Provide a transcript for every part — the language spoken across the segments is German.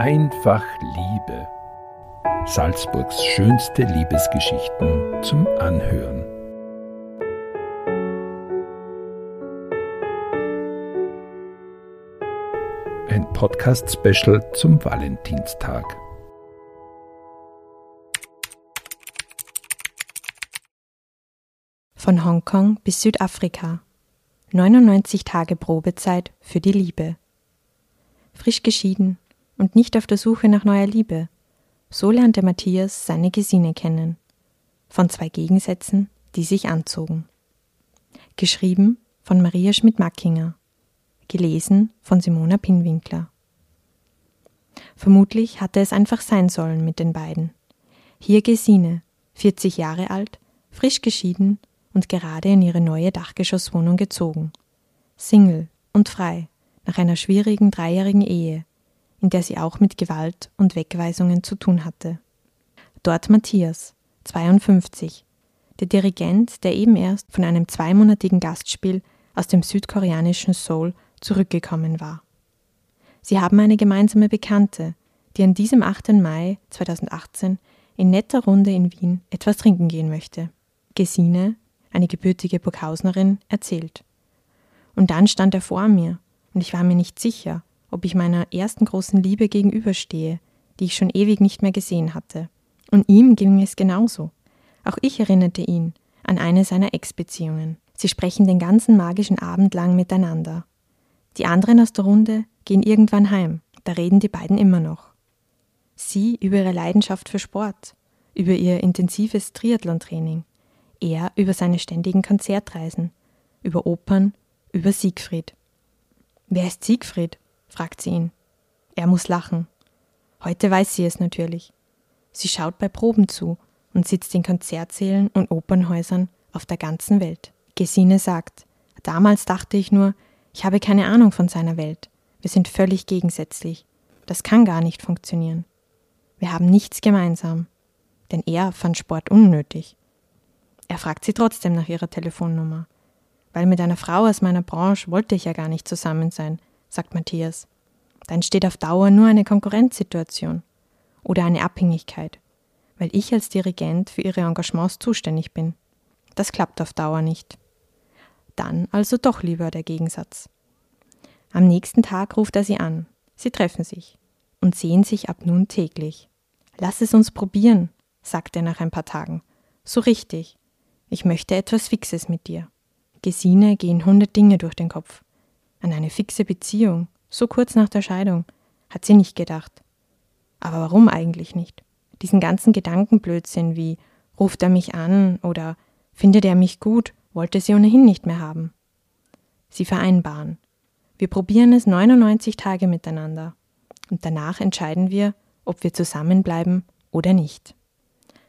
Einfach Liebe. Salzburgs schönste Liebesgeschichten zum Anhören. Ein Podcast-Special zum Valentinstag. Von Hongkong bis Südafrika. 99 Tage Probezeit für die Liebe. Frisch geschieden und nicht auf der Suche nach neuer Liebe. So lernte Matthias seine Gesine kennen. Von zwei Gegensätzen, die sich anzogen. Geschrieben von Maria Schmidt-Mackinger. Gelesen von Simona Pinwinkler. Vermutlich hatte es einfach sein sollen mit den beiden. Hier Gesine, 40 Jahre alt, frisch geschieden und gerade in ihre neue Dachgeschosswohnung gezogen. Single und frei, nach einer schwierigen dreijährigen Ehe, in der sie auch mit Gewalt und Wegweisungen zu tun hatte. Dort Matthias, 52, der Dirigent, der eben erst von einem zweimonatigen Gastspiel aus dem südkoreanischen Seoul zurückgekommen war. Sie haben eine gemeinsame Bekannte, die an diesem 8. Mai 2018 in netter Runde in Wien etwas trinken gehen möchte. Gesine, eine gebürtige Burghausnerin, erzählt. Und dann stand er vor mir, und ich war mir nicht sicher, ob ich meiner ersten großen Liebe gegenüberstehe, die ich schon ewig nicht mehr gesehen hatte. Und ihm ging es genauso. Auch ich erinnerte ihn an eine seiner Ex-Beziehungen. Sie sprechen den ganzen magischen Abend lang miteinander. Die anderen aus der Runde gehen irgendwann heim, da reden die beiden immer noch. Sie über ihre Leidenschaft für Sport, über ihr intensives Triathlon-Training, er über seine ständigen Konzertreisen, über Opern, über Siegfried. Wer ist Siegfried? Fragt sie ihn. Er muss lachen. Heute weiß sie es natürlich. Sie schaut bei Proben zu und sitzt in Konzertsälen und Opernhäusern auf der ganzen Welt. Gesine sagt, damals dachte ich nur, ich habe keine Ahnung von seiner Welt. Wir sind völlig gegensätzlich. Das kann gar nicht funktionieren. Wir haben nichts gemeinsam. Denn er fand Sport unnötig. Er fragt sie trotzdem nach ihrer Telefonnummer. Weil mit einer Frau aus meiner Branche wollte ich ja gar nicht zusammen sein, sagt Matthias. Da entsteht auf Dauer nur eine Konkurrenzsituation oder eine Abhängigkeit, weil ich als Dirigent für ihre Engagements zuständig bin. Das klappt auf Dauer nicht. Dann also doch lieber der Gegensatz. Am nächsten Tag ruft er sie an. Sie treffen sich und sehen sich ab nun täglich. Lass es uns probieren, sagt er nach ein paar Tagen. So richtig. Ich möchte etwas Fixes mit dir. Gesine gehen hundert Dinge durch den Kopf. An eine fixe Beziehung, so kurz nach der Scheidung, hat sie nicht gedacht. Aber warum eigentlich nicht? Diesen ganzen Gedankenblödsinn wie ruft er mich an oder findet er mich gut, wollte sie ohnehin nicht mehr haben. Sie vereinbaren. Wir probieren es 99 Tage miteinander und danach entscheiden wir, ob wir zusammenbleiben oder nicht.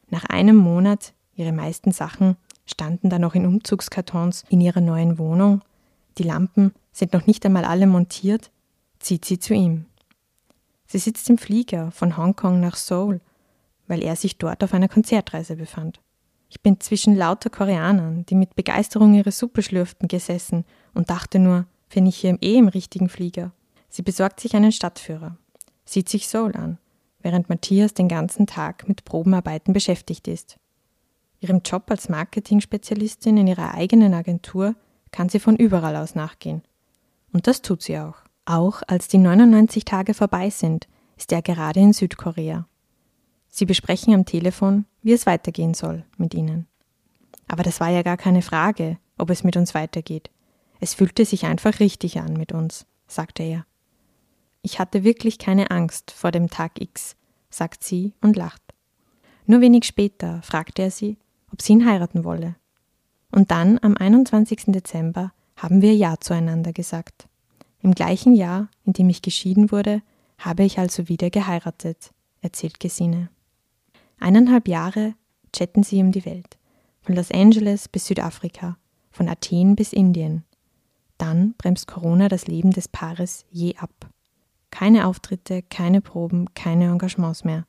Nach einem Monat, ihre meisten Sachen standen da noch in Umzugskartons in ihrer neuen Wohnung, die Lampen sind noch nicht einmal alle montiert, zieht sie zu ihm. Sie sitzt im Flieger von Hongkong nach Seoul, weil er sich dort auf einer Konzertreise befand. Ich bin zwischen lauter Koreanern, die mit Begeisterung ihre Suppe schlürften, gesessen und dachte nur, bin ich hier eh im richtigen Flieger. Sie besorgt sich einen Stadtführer, sieht sich Seoul an, während Matthias den ganzen Tag mit Probenarbeiten beschäftigt ist. Ihrem Job als Marketing-Spezialistin in ihrer eigenen Agentur kann sie von überall aus nachgehen. Und das tut sie auch. Auch als die 99 Tage vorbei sind, ist er gerade in Südkorea. Sie besprechen am Telefon, wie es weitergehen soll mit ihnen. Aber das war ja gar keine Frage, ob es mit uns weitergeht. Es fühlte sich einfach richtig an mit uns, sagte er. Ich hatte wirklich keine Angst vor dem Tag X, sagt sie und lacht. Nur wenig später fragte er sie, ob sie ihn heiraten wolle. Und dann, am 21. Dezember, haben wir Ja zueinander gesagt. Im gleichen Jahr, in dem ich geschieden wurde, habe ich also wieder geheiratet, erzählt Gesine. Eineinhalb Jahre chatten sie um die Welt, von Los Angeles bis Südafrika, von Athen bis Indien. Dann bremst Corona das Leben des Paares je ab. Keine Auftritte, keine Proben, keine Engagements mehr.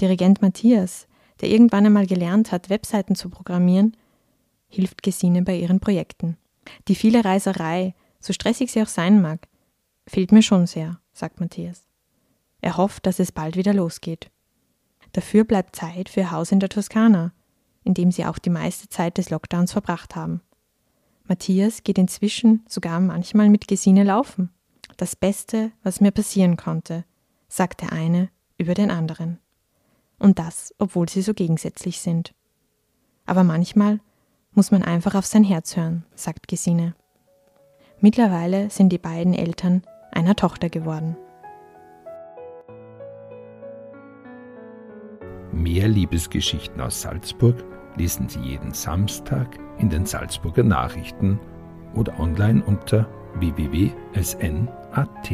Dirigent Matthias, der irgendwann einmal gelernt hat, Webseiten zu programmieren, hilft Gesine bei ihren Projekten. Die viele Reiserei, so stressig sie auch sein mag, fehlt mir schon sehr, sagt Matthias. Er hofft, dass es bald wieder losgeht. Dafür bleibt Zeit für Haus in der Toskana, in dem sie auch die meiste Zeit des Lockdowns verbracht haben. Matthias geht inzwischen sogar manchmal mit Gesine laufen. Das Beste, was mir passieren konnte, sagt der eine über den anderen. Und das, obwohl sie so gegensätzlich sind. Aber manchmal muss man einfach auf sein Herz hören, sagt Gesine. Mittlerweile sind die beiden Eltern einer Tochter geworden. Mehr Liebesgeschichten aus Salzburg lesen Sie jeden Samstag in den Salzburger Nachrichten oder online unter www.sn.at.